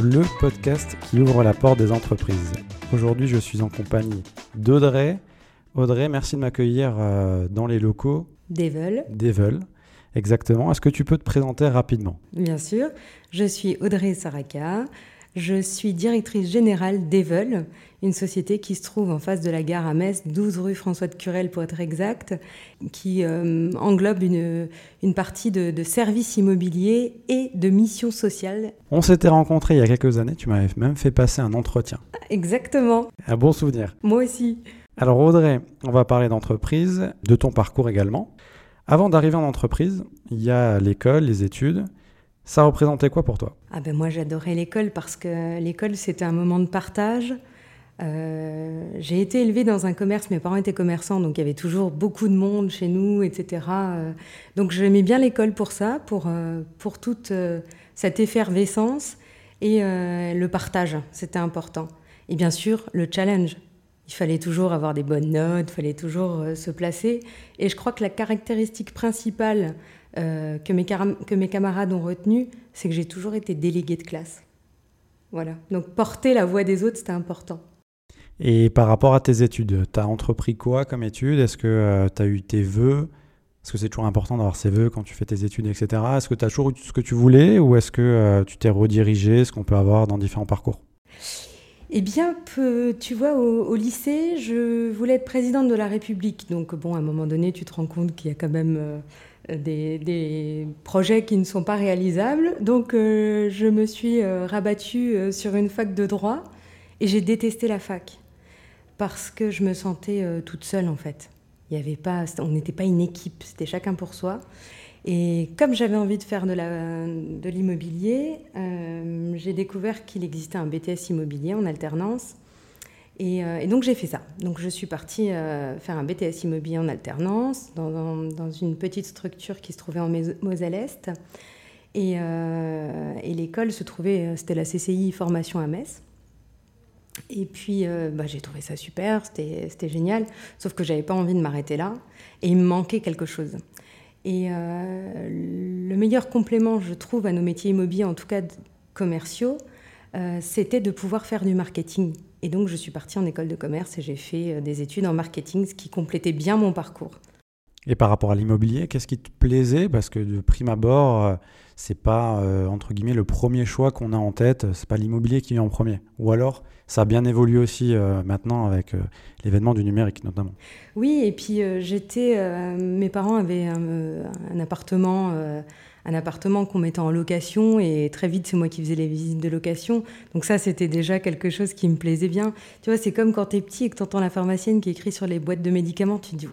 Le podcast qui ouvre la porte des entreprises. Aujourd'hui, je suis en compagnie d'Audrey. Audrey, merci de m'accueillir euh, dans les locaux d'Evel. d'Evel. Exactement. Est-ce que tu peux te présenter rapidement? Bien sûr. Je suis Audrey Saraka. Je suis directrice générale d'Evel, une société qui se trouve en face de la gare à Metz, 12 rue François de Curel pour être exact, qui euh, englobe une, une partie de, de services immobiliers et de missions sociales. On s'était rencontrés il y a quelques années, tu m'avais même fait passer un entretien. Exactement. Un bon souvenir. Moi aussi. Alors Audrey, on va parler d'entreprise, de ton parcours également. Avant d'arriver en entreprise, il y a l'école, les études. Ça représentait quoi pour toi? Ah ben moi j'adorais l'école parce que l'école c'était un moment de partage. Euh, j'ai été élevée dans un commerce, mes parents étaient commerçants, donc il y avait toujours beaucoup de monde chez nous, etc. Euh, donc j'aimais bien l'école pour ça, pour, euh, pour toute cette effervescence et le partage, c'était important. Et bien sûr, le challenge. Il fallait toujours avoir des bonnes notes, il fallait toujours se placer. Et je crois que la caractéristique principale euh, que, mes caram- que mes camarades ont retenue, c'est que j'ai toujours été déléguée de classe. Voilà. Donc porter la voix des autres, c'était important. Et par rapport à tes études, tu as entrepris quoi comme études Est-ce que tu as eu tes vœux? Est-ce que c'est toujours important d'avoir ses vœux quand tu fais tes études, etc. Est-ce que tu as toujours eu ce que tu voulais? Ou est-ce que euh, tu t'es redirigé, ce qu'on peut avoir dans différents parcours? Eh bien, peu- tu vois, au, au lycée, je voulais être présidente de la République. Donc, bon, à un moment donné, tu te rends compte qu'il y a quand même euh, des, projets qui ne sont pas réalisables. Donc, euh, je me suis euh, rabattue euh, sur une fac de droit et j'ai détesté la fac parce que je me sentais toute seule, en fait. Il y avait pas, on n'était pas une équipe, c'était chacun pour soi. Et comme j'avais envie de faire de l'immobilier, j'ai découvert qu'il existait un BTS immobilier en alternance. Et, euh, et donc j'ai fait ça. Donc je suis partie euh, faire un BTS immobilier en alternance dans, une petite structure qui se trouvait en Moselle-Est. Et, euh, et l'école se trouvait, c'était la CCI Formation à Metz. Et puis bah, j'ai trouvé ça super, c'était génial. Sauf que j'avais pas envie de m'arrêter là. Et il me manquait quelque chose. Et le meilleur complément, je trouve, à nos métiers immobiliers, en tout cas commerciaux, c'était de pouvoir faire du marketing. Et donc, je suis partie en école de commerce et j'ai fait euh, des études en marketing, ce qui complétait bien mon parcours. Et par rapport à l'immobilier, qu'est-ce qui te plaisait? Parce que de prime abord, euh, c'est pas euh, entre guillemets le premier choix qu'on a en tête, c'est pas l'immobilier qui vient en premier. Ou alors, ça a bien évolué aussi euh, maintenant avec euh, l'événement du numérique notamment. Oui, et puis j'étais. mes parents avaient un, un appartement. Un appartement qu'on mettait en location et très vite c'est moi qui faisais les visites de location. Donc ça c'était déjà quelque chose qui me plaisait bien. Tu vois, c'est comme quand t'es petit et que t'entends la pharmacienne qui écrit sur les boîtes de médicaments, tu te dis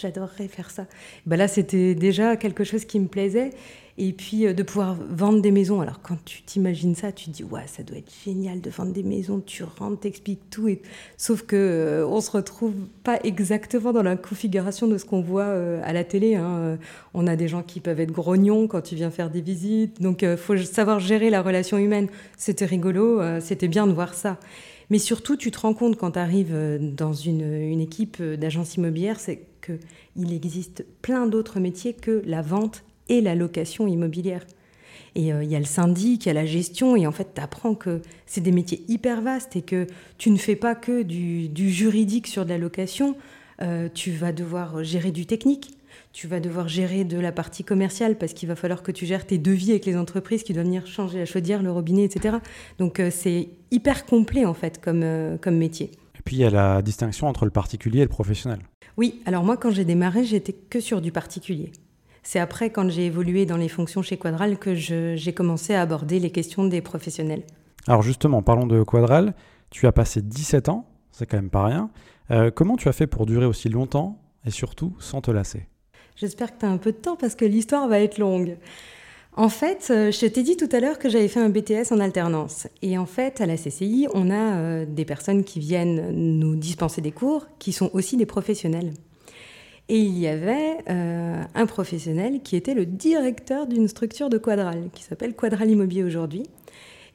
j'adorerais faire ça. Ben là c'était déjà quelque chose qui me plaisait. Et puis euh, de pouvoir vendre des maisons. Alors quand tu t'imagines ça, tu te dis ouais, ça doit être génial de vendre des maisons. Tu rentres, t'expliques tout. Sauf que euh, on se retrouve pas exactement dans la configuration de ce qu'on voit euh, à la télé. hein. Euh, On a des gens qui peuvent être grognons quand tu viens faire des visites. Donc il faut savoir gérer la relation humaine. C'était rigolo, c'était bien de voir ça. Mais surtout, tu te rends compte quand tu arrives dans une, une équipe d'agence immobilière, c'est qu'il existe plein d'autres métiers que la vente et la location immobilière. Et euh, il y a le syndic, il y a la gestion, et en fait, tu apprends que c'est des métiers hyper vastes et que tu ne fais pas que du, du juridique sur de la location, euh, tu vas devoir gérer du technique, tu vas devoir gérer de la partie commerciale parce qu'il va falloir que tu gères tes devis avec les entreprises qui doivent venir changer la chaudière, le robinet, etc. Donc euh, c'est hyper complet en fait comme, comme métier. Et puis il y a la distinction entre le particulier et le professionnel. Oui, alors moi quand j'ai démarré, j'étais que sur du particulier. C'est après, quand j'ai évolué dans les fonctions chez Quadral, que j'ai commencé à aborder les questions des professionnels. Alors justement, parlons de Quadral. Tu as passé 17 ans, c'est quand même pas rien. Euh, comment tu as fait pour durer aussi longtemps et surtout sans te lasser? J'espère que tu as un peu de temps parce que l'histoire va être longue. En fait, euh, je t'ai dit tout à l'heure que j'avais fait un BTS en alternance. Et en fait, à la CCI, on a euh, des personnes qui viennent nous dispenser des cours, qui sont aussi des professionnels. Et il y avait euh, un professionnel qui était le directeur d'une structure de Quadral, qui s'appelle Quadral Immobilier aujourd'hui,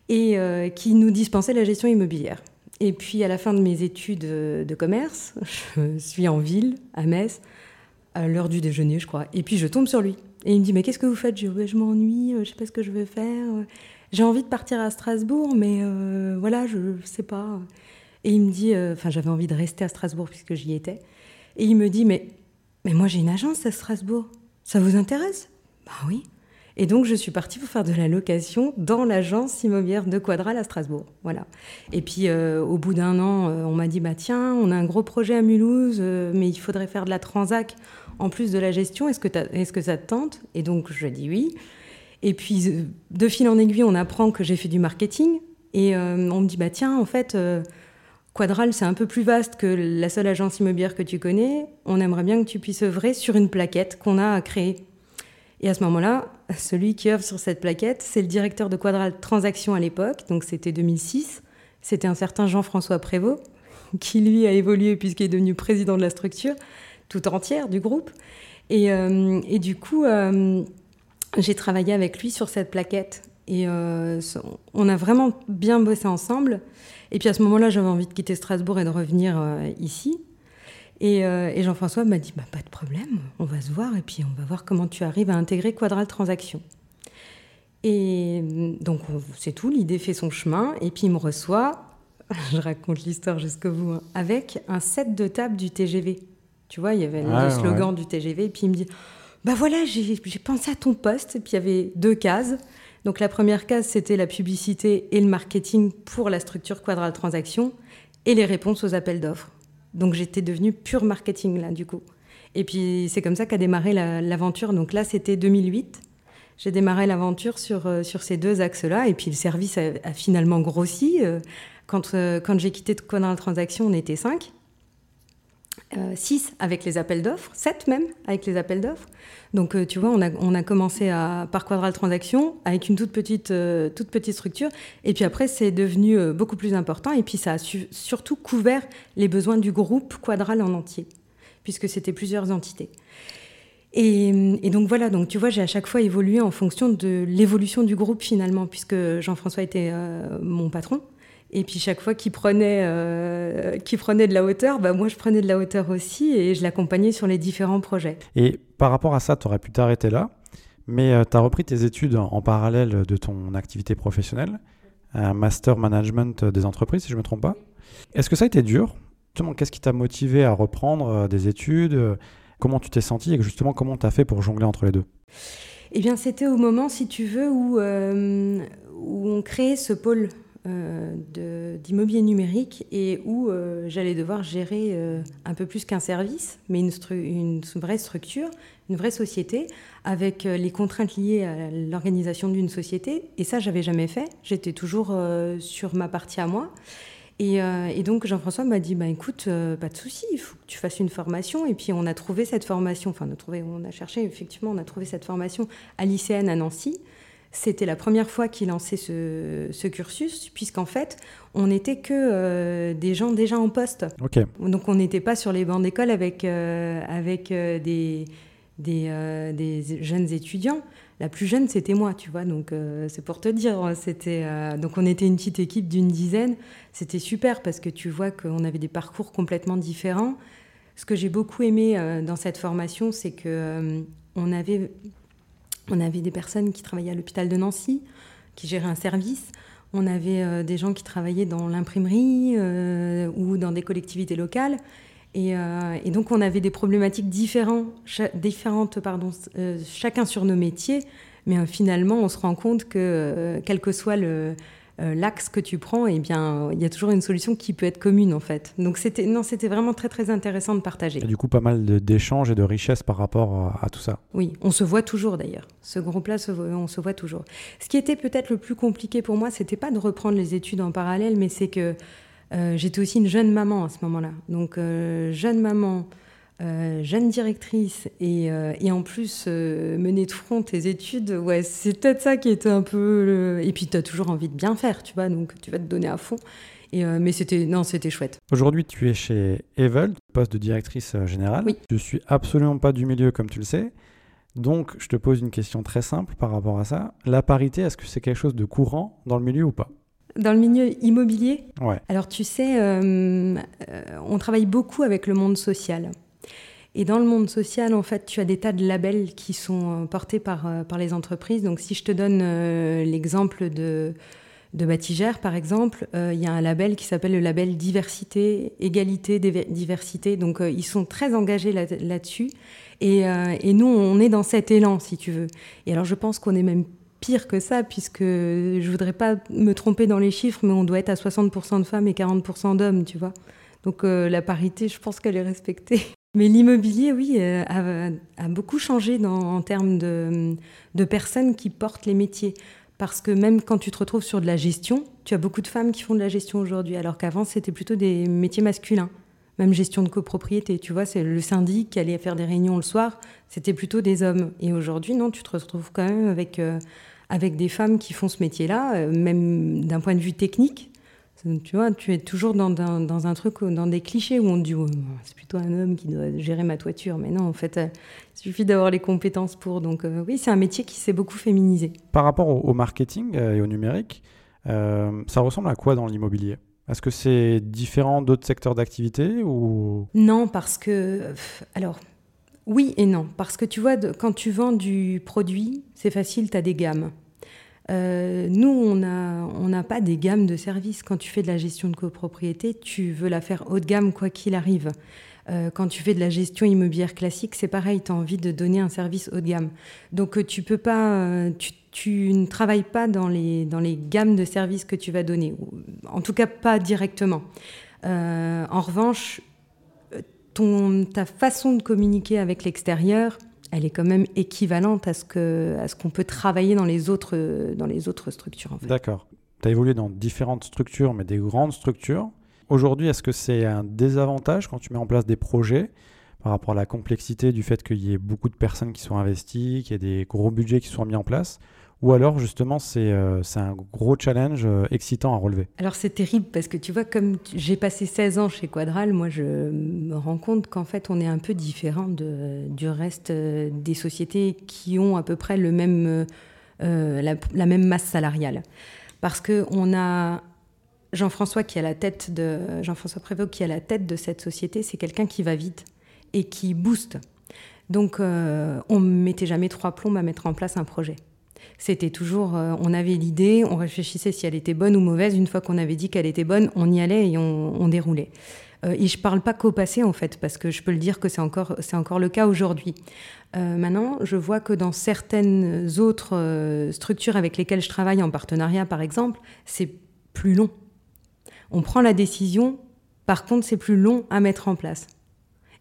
et euh, qui nous dispensait la gestion immobilière. Et puis à la fin de mes études euh, de commerce, je suis en ville, à Metz, à l'heure du déjeuner, je crois. Et puis je tombe sur lui. Et il me dit, mais qu'est-ce que vous faites? Je m'ennuie, euh, je sais pas ce que je veux faire. j'ai envie de partir à Strasbourg, mais voilà, je ne sais pas. Et il me dit, enfin, j'avais envie de rester à Strasbourg puisque j'y étais. Et il me dit, mais, mais moi j'ai une agence à Strasbourg. Ça vous intéresse? Bah oui. Et donc, je suis partie pour faire de la location dans l'agence immobilière de Quadral à Strasbourg. Voilà. Et puis, euh, au bout d'un an, euh, on m'a dit bah, tiens, on a un gros projet à Mulhouse, euh, mais il faudrait faire de la transac en plus de la gestion. Est-ce que, ça te tente? Et donc, je dis oui. Et puis, de fil en aiguille, on apprend que j'ai fait du marketing. Et on me dit bah, tiens, en fait. Quadral, c'est un peu plus vaste que la seule agence immobilière que tu connais. On aimerait bien que tu puisses œuvrer sur une plaquette qu'on a créée et à ce moment-là, celui qui œuvre sur cette plaquette, c'est le directeur de Quadral Transactions à l'époque, donc c'était 2006. C'était un certain Jean-François Prévost, qui lui a évolué puisqu'il est devenu président de la structure tout entière du groupe. Et, euh, du coup, euh, j'ai travaillé avec lui sur cette plaquette. Et euh, on a vraiment bien bossé ensemble. Et puis à ce moment-là, j'avais envie de quitter Strasbourg et de revenir ici. Euh, et, Jean-François m'a dit bah, Pas de problème, on va se voir et puis on va voir comment tu arrives à intégrer Quadral Transaction. Et donc, c'est tout, l'idée fait son chemin. Et puis, il me reçoit, je raconte l'histoire jusqu'au bout, hein, avec un set de table du TGV. Tu vois, il y avait le slogan du TGV. Et puis, il me dit Bah voilà, j'ai pensé à ton poste. Et puis, il y avait deux cases. Donc, la première case, c'était la publicité et le marketing pour la structure Quadral Transaction et les réponses aux appels d'offres. Donc j'étais devenue pure marketing là du coup. Et puis c'est comme ça qu'a démarré l'aventure. Donc là c'était 2008. J'ai démarré l'aventure sur, euh, sur ces deux axes-là. Et puis le service a, finalement grossi. Euh, quand, euh, quand j'ai quitté Quadral Transaction, on était 5. 6 avec les appels d'offres, 7 même avec les appels d'offres. Donc tu vois, on a, commencé à, par Quadral Transaction avec une toute petite, toute petite structure. Et puis après, c'est devenu beaucoup plus important. Et puis ça a surtout couvert les besoins du groupe Quadral en entier, puisque c'était plusieurs entités. Et, donc voilà, donc tu vois, j'ai à chaque fois évolué en fonction de l'évolution du groupe finalement, puisque Jean-François était mon patron. Et puis chaque fois qu'il prenait, euh, prenait de la hauteur, bah moi je prenais de la hauteur aussi et je l'accompagnais sur les différents projets. Et par rapport à ça, tu aurais pu t'arrêter là, mais euh, tu as repris tes études en parallèle de ton activité professionnelle, un master management des entreprises si je ne me trompe pas. Est-ce que ça a été dur? Qu'est-ce qui t'a motivé à reprendre euh, des études? Comment tu t'es senti et justement comment tu as fait pour jongler entre les deux? Eh bien c'était au moment, si tu veux, où, où on créait ce pôle euh, d'immobilier numérique et où euh, j'allais devoir gérer euh, un peu plus qu'un service, mais une, vraie structure, une vraie société, avec les contraintes liées à l'organisation d'une société. Et ça, j'avais jamais fait. J'étais toujours sur ma partie à moi. Et, donc Jean-François m'a dit, bah, écoute, pas de souci, il faut que tu fasses une formation. Et puis on a trouvé cette formation, enfin on a, on a cherché, effectivement, on a trouvé cette formation à l'ICN à Nancy. C'était la première fois qu'il lançait ce, cursus, puisqu'en fait, on n'était que euh, des gens déjà en poste. Donc on n'était pas sur les bancs d'école avec, euh, avec euh, des, des, jeunes étudiants. La plus jeune, c'était moi, tu vois. Donc c'est pour te dire. C'était donc on était une petite équipe d'une dizaine. C'était super parce que tu vois qu'on avait des parcours complètement différents. Ce que j'ai beaucoup aimé dans cette formation, c'est que on avait on avait des personnes qui travaillaient à l'hôpital de Nancy, qui géraient un service. On avait euh, des gens qui travaillaient dans l'imprimerie euh, ou dans des collectivités locales. Et, euh, donc on avait des problématiques différentes, chacun sur nos métiers. Mais finalement, on se rend compte que quel que soit le, euh, l'axe que tu prends, eh bien, il y a toujours une solution qui peut être commune en fait. Donc c'était non, c'était vraiment très très intéressant de partager. Et du coup, pas mal d'échanges et de richesses par rapport à, tout ça. Oui, on se voit toujours d'ailleurs. Ce groupe-là, on se voit toujours. Ce qui était peut-être le plus compliqué pour moi, c'était pas de reprendre les études en parallèle, mais c'est que euh, j'étais aussi une jeune maman à ce moment-là. Donc euh, jeune maman. Euh, jeune directrice et, euh, et en plus euh, mener de front tes études, ouais, c'est peut-être ça qui était un peu. Et puis tu as toujours envie de bien faire, tu vois, donc tu vas te donner à fond. Et, mais c'était non, c'était chouette. Aujourd'hui, tu es chez Evel, poste de directrice générale. Oui. Je suis absolument pas du milieu, comme tu le sais. Donc, je te pose une question très simple par rapport à ça. La parité, est-ce que c'est quelque chose de courant dans le milieu ou pas? Dans le milieu immobilier? Ouais. Alors, tu sais, on travaille beaucoup avec le monde social. Et dans le monde social, en fait, tu as des tas de labels qui sont portés par, par les entreprises. Donc, si je te donne l'exemple de, de Batigère, par exemple, il y a un label qui s'appelle le label diversité, égalité, diversité. Donc, ils sont très engagés là-dessus. et, et, nous, on est dans cet élan, si tu veux. Et alors, je pense qu'on est même pire que ça, puisque je voudrais pas me tromper dans les chiffres, mais on doit être à 60% de femmes et 40% d'hommes, tu vois. Donc euh, la parité, je pense qu'elle est respectée. Mais l'immobilier, oui, euh, a, beaucoup changé en termes de, personnes qui portent les métiers. Parce que même quand tu te retrouves sur de la gestion, tu as beaucoup de femmes qui font de la gestion aujourd'hui, alors qu'avant, c'était plutôt des métiers masculins. Même gestion de copropriété, tu vois, c'est le syndic qui allait faire des réunions le soir, c'était plutôt des hommes. Et aujourd'hui, non, tu te retrouves quand même avec... Euh, des femmes qui font ce métier-là, euh, même d'un point de vue technique. Tu vois, tu es toujours dans, dans, un truc, dans des clichés où on dit c'est plutôt un homme qui doit gérer ma toiture. Mais non, en fait, euh, il suffit d'avoir les compétences pour. Donc, euh, oui, c'est un métier qui s'est beaucoup féminisé. Par rapport au, marketing et au numérique, ça ressemble à quoi dans l'immobilier? Est-ce que c'est différent d'autres secteurs d'activité ou? Non, parce que. Alors, oui et non, parce que tu vois, quand tu vends du produit, c'est facile, tu as des gammes. Euh, nous, on n'a pas des gammes de services. Quand tu fais de la gestion de copropriété, tu veux la faire haut de gamme quoi qu'il arrive. Euh, quand tu fais de la gestion immobilière classique, c'est pareil, tu as envie de donner un service haut de gamme. Donc euh, tu peux pas, tu, ne travailles pas dans les, dans les gammes de services que tu vas donner, en tout cas pas directement. en revanche, ta façon de communiquer avec l'extérieur, elle est quand même équivalente à ce ce qu'on peut travailler dans les autres dans les autres structures. D'accord. Tu as évolué dans différentes structures, mais des grandes structures. Aujourd'hui, est-ce que c'est un désavantage quand tu mets en place des projets par rapport à la complexité du fait qu'il y ait beaucoup de personnes qui sont investies, qu'il y ait des gros budgets qui sont mis en place? Ou alors justement c'est euh, un gros challenge euh, excitant à relever Alors c'est terrible parce que tu vois, comme j'ai passé 16 ans chez Quadral, moi je me rends compte qu'en fait on est un peu différent du reste euh, des sociétés qui ont à peu près la, même masse salariale. Parce qu'on a Jean-François qui a la tête de Jean-François Prévost qui a la tête de cette société, c'est quelqu'un qui va vite et qui booste. Donc on ne mettait jamais trois plombes à mettre en place un projet. C'était toujours, euh, on avait l'idée, on réfléchissait si elle était bonne ou mauvaise. Une fois qu'on avait dit qu'elle était bonne, on y allait et on, déroulait. Euh, et je parle pas qu'au passé en fait, parce que je peux le dire que c'est encore, c'est encore le cas aujourd'hui. Euh, maintenant, je vois que dans certaines autres structures avec lesquelles je travaille en partenariat, par exemple, c'est plus long. On prend la décision, par contre, c'est plus long à mettre en place.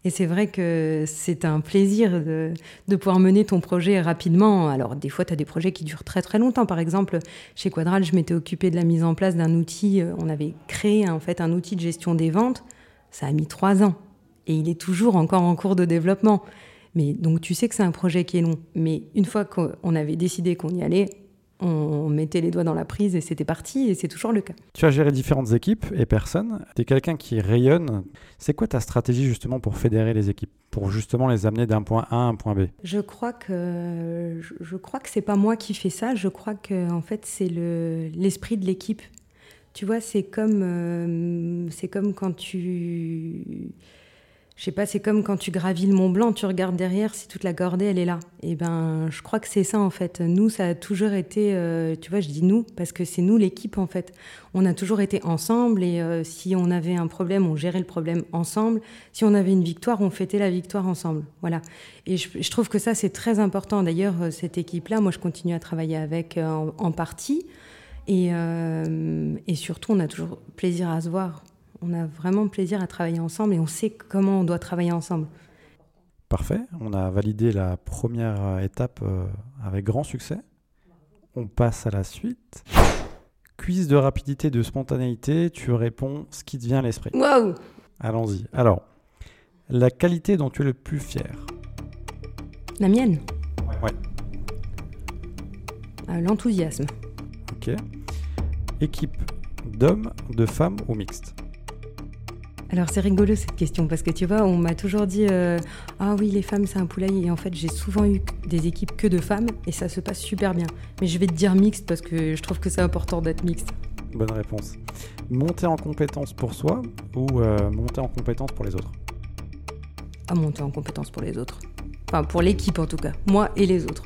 Et c'est vrai que c'est un plaisir de, pouvoir mener ton projet rapidement. Alors, des fois, tu as des projets qui durent très très longtemps. Par exemple, chez Quadral, je m'étais occupée de la mise en place d'un outil. Euh, on avait créé en fait un outil de gestion des ventes. Ça a mis trois ans. Et il est toujours encore en cours de développement. Mais donc, tu sais que c'est un projet qui est long. Mais une fois qu'on avait décidé qu'on y allait, on mettait les doigts dans la prise et c'était parti et c'est toujours le cas. Tu as géré différentes équipes et personnes. Tu es quelqu'un qui rayonne. C'est quoi ta stratégie justement pour fédérer les équipes, pour justement les amener d'un point A à un point B? Je crois que je crois que c'est pas moi qui fais ça. Je crois que en fait c'est le l'esprit de l'équipe. Tu vois, c'est comme euh, c'est comme quand tu je sais pas, c'est comme quand tu gravis le Mont Blanc, tu regardes derrière si toute la cordée elle est là. Et ben, je crois que c'est ça en fait. Nous, ça a toujours été, euh, tu vois, je dis nous parce que c'est nous l'équipe en fait. On a toujours été ensemble et euh, si on avait un problème, on gérait le problème ensemble. Si on avait une victoire, on fêtait la victoire ensemble. Voilà. Et je, trouve que ça c'est très important. D'ailleurs, euh, cette équipe-là, moi, je continue à travailler avec en, partie. Et surtout, on a toujours plaisir à se voir on a vraiment plaisir à travailler ensemble et on sait comment on doit travailler ensemble. Parfait, on a validé la première étape euh, avec grand succès. On passe à la suite. Quiz de rapidité, de spontanéité, tu réponds ce qui te vient à l'esprit. Waouh Allons-y. Alors, la qualité dont tu es le plus fier? La mienne? Ouais. Euh, l'enthousiasme. Ok. Équipe d'hommes, de femmes ou mixte alors c'est rigolo cette question parce que tu vois, on m'a toujours dit euh, ah oui les femmes c'est un poulailler et en fait j'ai souvent eu des équipes que de femmes et ça se passe super bien. Mais je vais te dire mixte parce que je trouve que c'est important d'être mixte. Bonne réponse. Monter en compétence pour soi ou euh, monter en compétence pour les autres? À monter en compétence pour les autres. Enfin, pour l'équipe en tout cas, moi et les autres.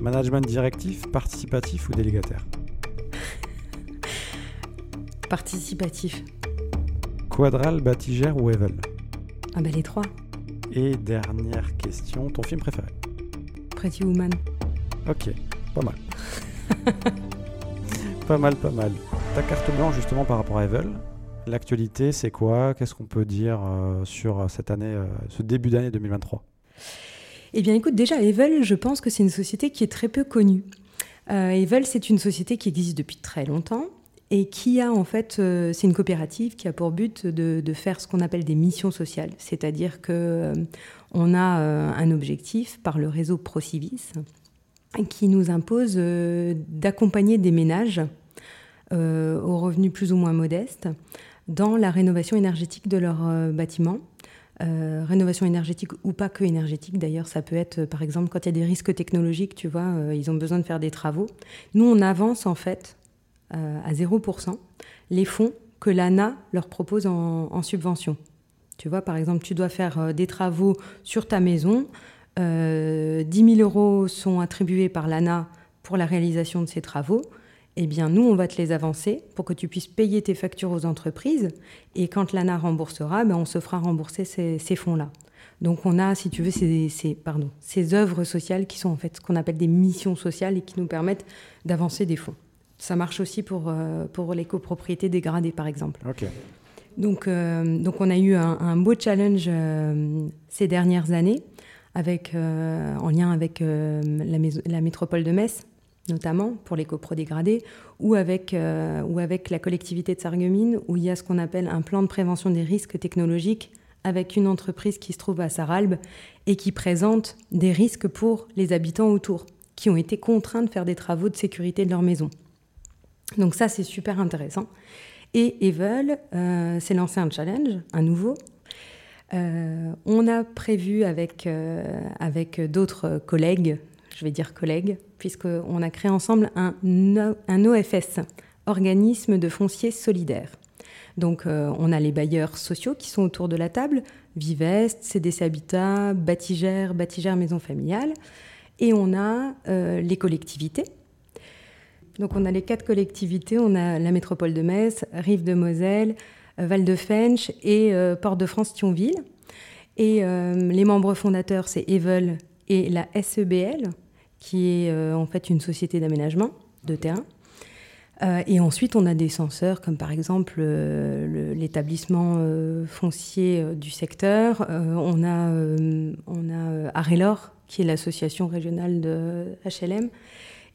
Management directif, participatif ou délégataire? Participatif. Quadral, Batigère ou Evel Ah bah les trois. Et dernière question, ton film préféré Pretty Woman. Ok, pas mal. pas mal, pas mal. Ta carte blanche justement par rapport à Evel, l'actualité c'est quoi? Qu'est-ce qu'on peut dire euh, sur cette année, euh, ce début d'année 2023 Eh bien écoute, déjà Evel, je pense que c'est une société qui est très peu connue. Euh, Evel, c'est une société qui existe depuis très longtemps et qui a en fait, euh, c'est une coopérative qui a pour but de, faire ce qu'on appelle des missions sociales, c'est-à-dire que euh, on a euh, un objectif par le réseau Procivis qui nous impose d'accompagner des ménages aux revenus plus ou moins modestes dans la rénovation énergétique de leurs bâtiments. rénovation énergétique ou pas que énergétique. D'ailleurs, ça peut être, par exemple, quand il y a des risques technologiques, tu vois, ils ont besoin de faire des travaux. Nous, on avance en fait euh, à 0% les fonds que l'ANA leur propose en, subvention. Tu vois, par exemple, tu dois faire euh, des travaux sur ta maison. 10 euh, 000 euros sont attribués par l'ANA pour la réalisation de ces travaux. Eh bien, nous, on va te les avancer pour que tu puisses payer tes factures aux entreprises. Et quand l'ANA remboursera, ben, on se fera rembourser ces, fonds-là. Donc, on a, si tu veux, ces, ces œuvres sociales qui sont en fait ce qu'on appelle des missions sociales et qui nous permettent d'avancer des fonds. Ça marche aussi pour, euh, pour les copropriétés dégradées, par exemple. Donc, euh, donc, on a eu un, beau challenge euh, ces dernières années, avec, en lien avec la, la, métropole de Metz, notamment pour les copro dégradés, ou avec, ou avec la collectivité de Sarreguemines, où il y a ce qu'on appelle un plan de prévention des risques technologiques avec une entreprise qui se trouve à Saralbe et qui présente des risques pour les habitants autour, qui ont été contraints de faire des travaux de sécurité de leur maison. Donc ça, c'est super intéressant. Et Evel euh, s'est lancé un challenge, un nouveau. Euh, on a prévu avec, euh, avec d'autres collègues, je vais dire collègues, puisqu'on a créé ensemble un, un OFS, Organisme de foncier solidaire. Donc on a les bailleurs sociaux qui sont autour de la table, Vivest, CDC Habitat, Batigère, Batigère Maison Familiale, et on a les collectivités donc on a les quatre collectivités, on a la métropole de Metz, Rive de Moselle, euh, Val de Fench et euh, Port-de-France-Thionville. Et euh, les membres fondateurs, c'est Evel et la SEBL, qui est en fait une société d'aménagement de terrain. et ensuite, on a des censeurs, comme par exemple l'établissement foncier du secteur. on a, on Arelor, qui est l'association régionale de HLM.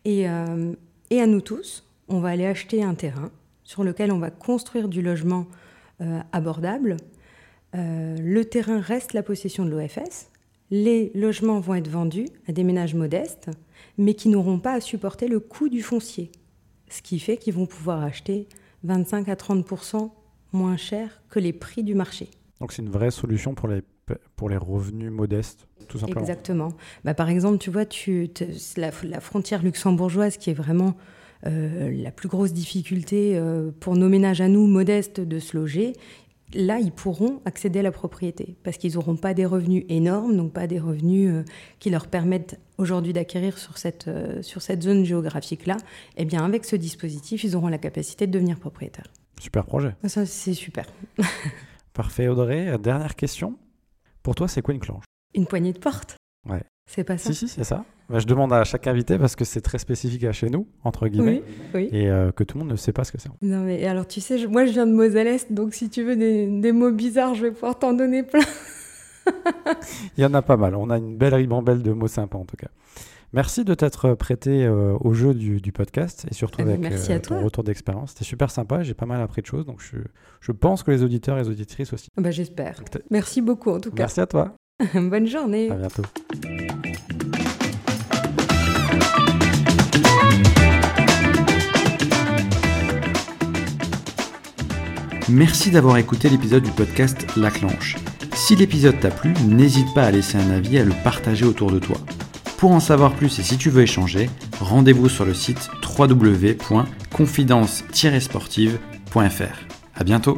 Et, et à nous tous, on va aller acheter un terrain sur lequel on va construire du logement euh, abordable. Euh, le terrain reste la possession de l'OFS. Les logements vont être vendus à des ménages modestes, mais qui n'auront pas à supporter le coût du foncier. Ce qui fait qu'ils vont pouvoir acheter 25 à 30% moins cher que les prix du marché. Donc c'est une vraie solution pour les, pour les revenus modestes Exactement. Bah, par exemple, tu vois, tu, la, frontière luxembourgeoise qui est vraiment euh, la plus grosse difficulté euh, pour nos ménages à nous, modestes, de se loger, là, ils pourront accéder à la propriété parce qu'ils n'auront pas des revenus énormes, donc pas des revenus euh, qui leur permettent aujourd'hui d'acquérir sur cette, sur cette zone géographique-là. Eh bien, avec ce dispositif, ils auront la capacité de devenir propriétaires. Super projet. Ça, c'est super. Parfait, Audrey. Dernière question. Pour toi, c'est quoi une clanche? Une poignée de porte. Ouais. C'est pas ça Si, si, c'est ça. Bah, je demande à chaque invité parce que c'est très spécifique à chez nous, entre guillemets, oui, et euh, que tout le monde ne sait pas ce que c'est. Non, mais alors tu sais, moi je viens de Moselle-Est, donc si tu veux des, des mots bizarres, je vais pouvoir t'en donner plein. Il y en a pas mal. On a une belle ribambelle de mots sympas en tout cas. Merci de t'être prêté euh, au jeu du, du, podcast et surtout eh ben, avec euh, ton retour d'expérience. C'était super sympa, j'ai pas mal appris de choses, donc je, je pense que les auditeurs et les auditrices aussi. Bah, J'espère. Merci beaucoup en tout cas. Merci à toi. Bonne journée. À bientôt. Merci d'avoir écouté l'épisode du podcast La Clanche. Si l'épisode t'a plu, n'hésite pas à laisser un avis et à le partager autour de toi. Pour en savoir plus et si tu veux échanger, rendez-vous sur le site www.confidence-sportive.fr. À bientôt